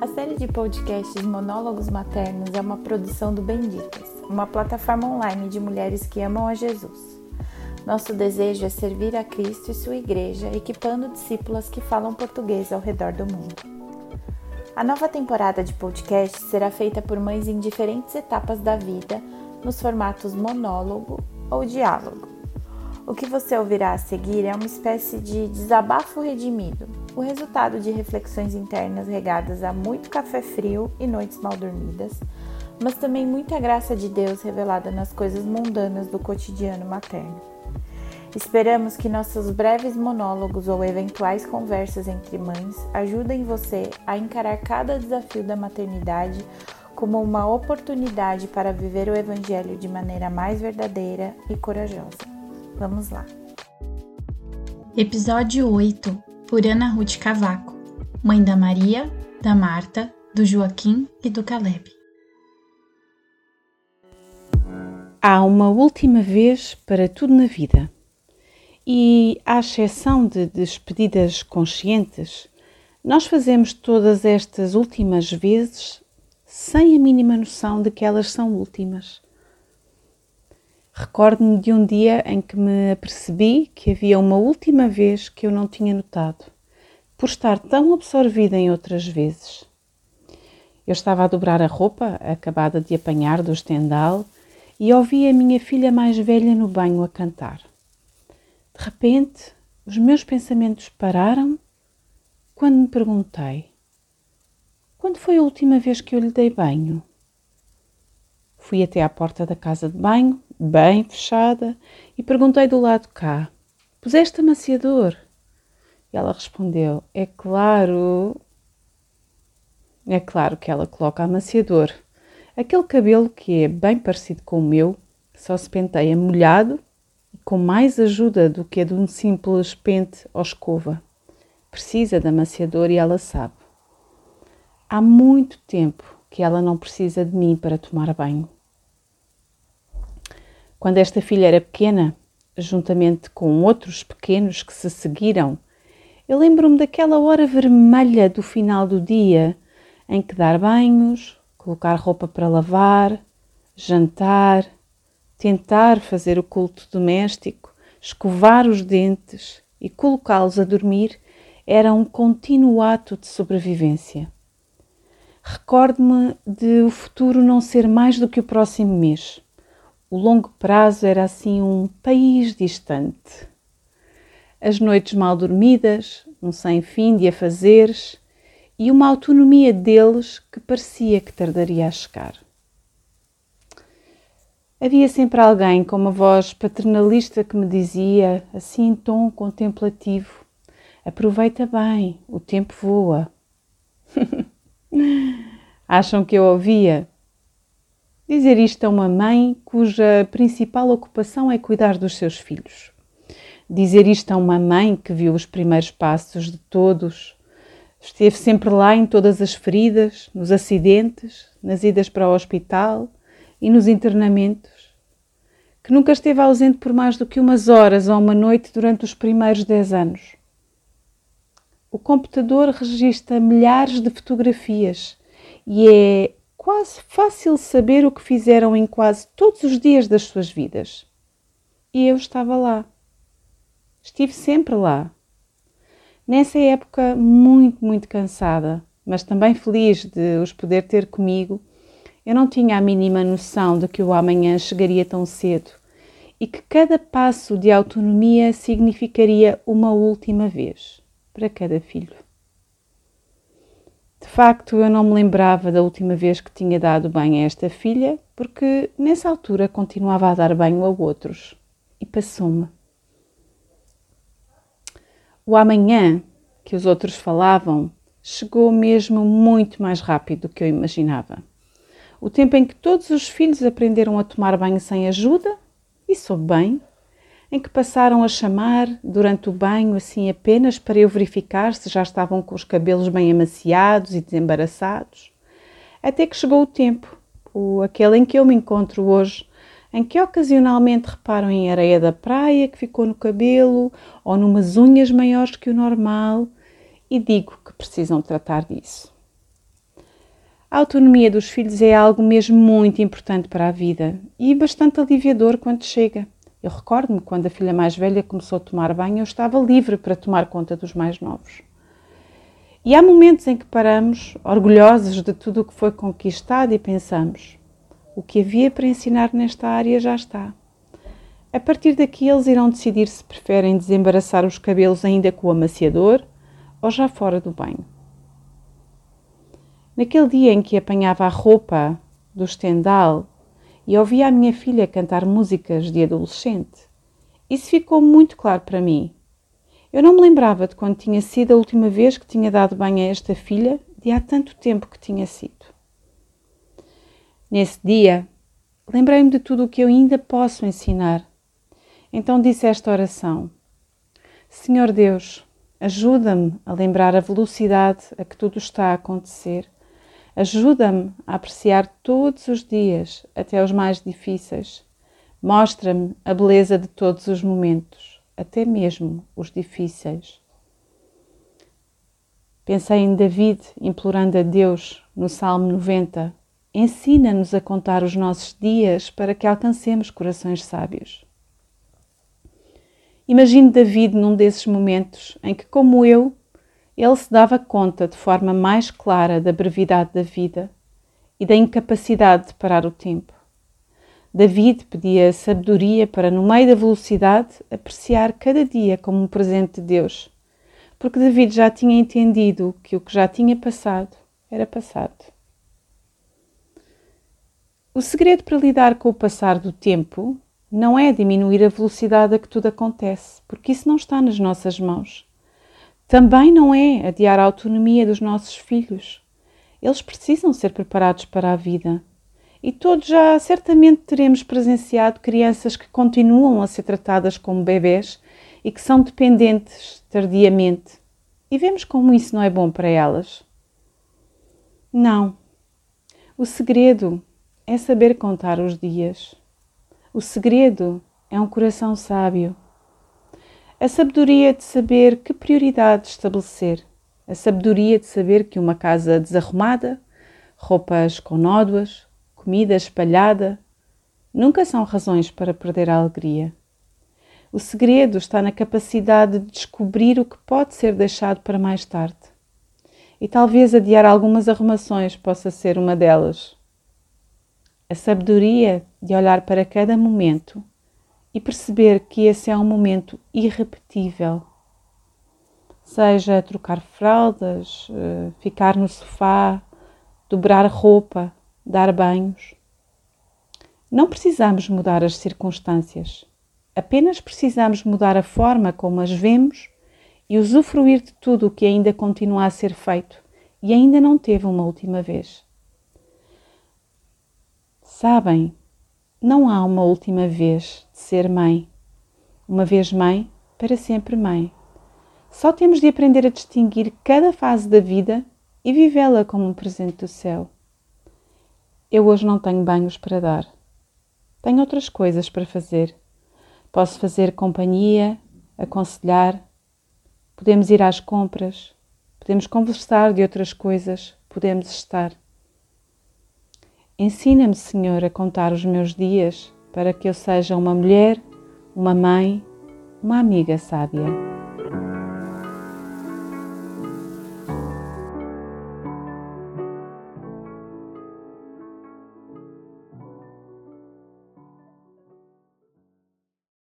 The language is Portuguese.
A série de podcasts Monólogos Maternos é uma produção do Benditas, uma plataforma online de mulheres que amam a Jesus. Nosso desejo é servir a Cristo e sua igreja, equipando discípulas que falam português ao redor do mundo. A nova temporada de podcast será feita por mães em diferentes etapas da vida, nos formatos monólogo ou diálogo. O que você ouvirá a seguir é uma espécie de desabafo redimido, o resultado de reflexões internas regadas a muito café frio e noites mal dormidas, mas também muita graça de Deus revelada nas coisas mundanas do cotidiano materno. Esperamos que nossos breves monólogos ou eventuais conversas entre mães ajudem você a encarar cada desafio da maternidade como uma oportunidade para viver o Evangelho de maneira mais verdadeira e corajosa. Vamos lá! Episódio 8 por Ana Ruth Cavaco, mãe da Maria, da Marta, do Joaquim e do Caleb. Há uma última vez para tudo na vida. E, à exceção de despedidas conscientes, nós fazemos todas estas últimas vezes sem a mínima noção de que elas são últimas. Recordo-me de um dia em que me apercebi que havia uma última vez que eu não tinha notado, por estar tão absorvida em outras vezes. Eu estava a dobrar a roupa, acabada de apanhar do estendal, e ouvi a minha filha mais velha no banho a cantar. De repente, os meus pensamentos pararam quando me perguntei: quando foi a última vez que eu lhe dei banho? Fui até à porta da casa de banho, bem fechada, e perguntei do lado cá: Puseste amaciador? E ela respondeu: É claro. É claro que ela coloca amaciador. Aquele cabelo que é bem parecido com o meu só se penteia molhado com mais ajuda do que a de um simples pente ou escova. Precisa de amaciador e ela sabe. Há muito tempo que ela não precisa de mim para tomar banho. Quando esta filha era pequena, juntamente com outros pequenos que se seguiram, eu lembro-me daquela hora vermelha do final do dia em que dar banhos, colocar roupa para lavar, jantar, tentar fazer o culto doméstico, escovar os dentes e colocá-los a dormir era um contínuo ato de sobrevivência. Recordo-me de o futuro não ser mais do que o próximo mês. O longo prazo era assim um país distante. As noites mal dormidas, um sem fim de afazeres e uma autonomia deles que parecia que tardaria a chegar. Havia sempre alguém com uma voz paternalista que me dizia, assim em tom contemplativo: Aproveita bem, o tempo voa. Acham que eu ouvia? Dizer isto a uma mãe cuja principal ocupação é cuidar dos seus filhos. Dizer isto a uma mãe que viu os primeiros passos de todos, esteve sempre lá em todas as feridas, nos acidentes, nas idas para o hospital e nos internamentos, que nunca esteve ausente por mais do que umas horas ou uma noite durante os primeiros dez anos. O computador registra milhares de fotografias e é quase fácil saber o que fizeram em quase todos os dias das suas vidas. E eu estava lá. Estive sempre lá. Nessa época, muito, muito cansada, mas também feliz de os poder ter comigo eu não tinha a mínima noção de que o amanhã chegaria tão cedo e que cada passo de autonomia significaria uma última vez para cada filho. De facto, eu não me lembrava da última vez que tinha dado banho a esta filha, porque nessa altura continuava a dar banho a outros e passou-me. O amanhã que os outros falavam chegou mesmo muito mais rápido do que eu imaginava o tempo em que todos os filhos aprenderam a tomar banho sem ajuda, e soube bem, em que passaram a chamar durante o banho assim apenas para eu verificar se já estavam com os cabelos bem amaciados e desembaraçados, até que chegou o tempo, o aquele em que eu me encontro hoje, em que ocasionalmente reparam em areia da praia que ficou no cabelo ou numas unhas maiores que o normal e digo que precisam tratar disso. A autonomia dos filhos é algo mesmo muito importante para a vida e bastante aliviador quando chega. Eu recordo-me quando a filha mais velha começou a tomar banho, eu estava livre para tomar conta dos mais novos. E há momentos em que paramos, orgulhosos de tudo o que foi conquistado, e pensamos: o que havia para ensinar nesta área já está. A partir daqui, eles irão decidir se preferem desembaraçar os cabelos ainda com o amaciador ou já fora do banho. Naquele dia em que apanhava a roupa do estendal e ouvia a minha filha cantar músicas de adolescente, isso ficou muito claro para mim. Eu não me lembrava de quando tinha sido a última vez que tinha dado banho a esta filha, de há tanto tempo que tinha sido. Nesse dia, lembrei-me de tudo o que eu ainda posso ensinar. Então disse esta oração: Senhor Deus, ajuda-me a lembrar a velocidade a que tudo está a acontecer Ajuda-me a apreciar todos os dias, até os mais difíceis. Mostra-me a beleza de todos os momentos, até mesmo os difíceis. Pensei em David implorando a Deus no Salmo 90: Ensina-nos a contar os nossos dias para que alcancemos corações sábios. Imagino David num desses momentos em que, como eu, ele se dava conta de forma mais clara da brevidade da vida e da incapacidade de parar o tempo. David pedia sabedoria para, no meio da velocidade, apreciar cada dia como um presente de Deus, porque David já tinha entendido que o que já tinha passado era passado. O segredo para lidar com o passar do tempo não é diminuir a velocidade a que tudo acontece, porque isso não está nas nossas mãos. Também não é adiar a autonomia dos nossos filhos. Eles precisam ser preparados para a vida. E todos já certamente teremos presenciado crianças que continuam a ser tratadas como bebês e que são dependentes tardiamente. E vemos como isso não é bom para elas. Não. O segredo é saber contar os dias. O segredo é um coração sábio. A sabedoria de saber que prioridades estabelecer. A sabedoria de saber que uma casa desarrumada, roupas com nódoas, comida espalhada, nunca são razões para perder a alegria. O segredo está na capacidade de descobrir o que pode ser deixado para mais tarde. E talvez adiar algumas arrumações possa ser uma delas. A sabedoria de olhar para cada momento e perceber que esse é um momento irrepetível. Seja trocar fraldas, eh, ficar no sofá, dobrar roupa, dar banhos. Não precisamos mudar as circunstâncias, apenas precisamos mudar a forma como as vemos e usufruir de tudo o que ainda continua a ser feito e ainda não teve uma última vez. Sabem, não há uma última vez de ser mãe. Uma vez mãe, para sempre mãe. Só temos de aprender a distinguir cada fase da vida e vivê-la como um presente do céu. Eu hoje não tenho banhos para dar. Tenho outras coisas para fazer. Posso fazer companhia, aconselhar, podemos ir às compras, podemos conversar de outras coisas, podemos estar. Ensina-me, Senhor, a contar os meus dias para que eu seja uma mulher, uma mãe, uma amiga sábia.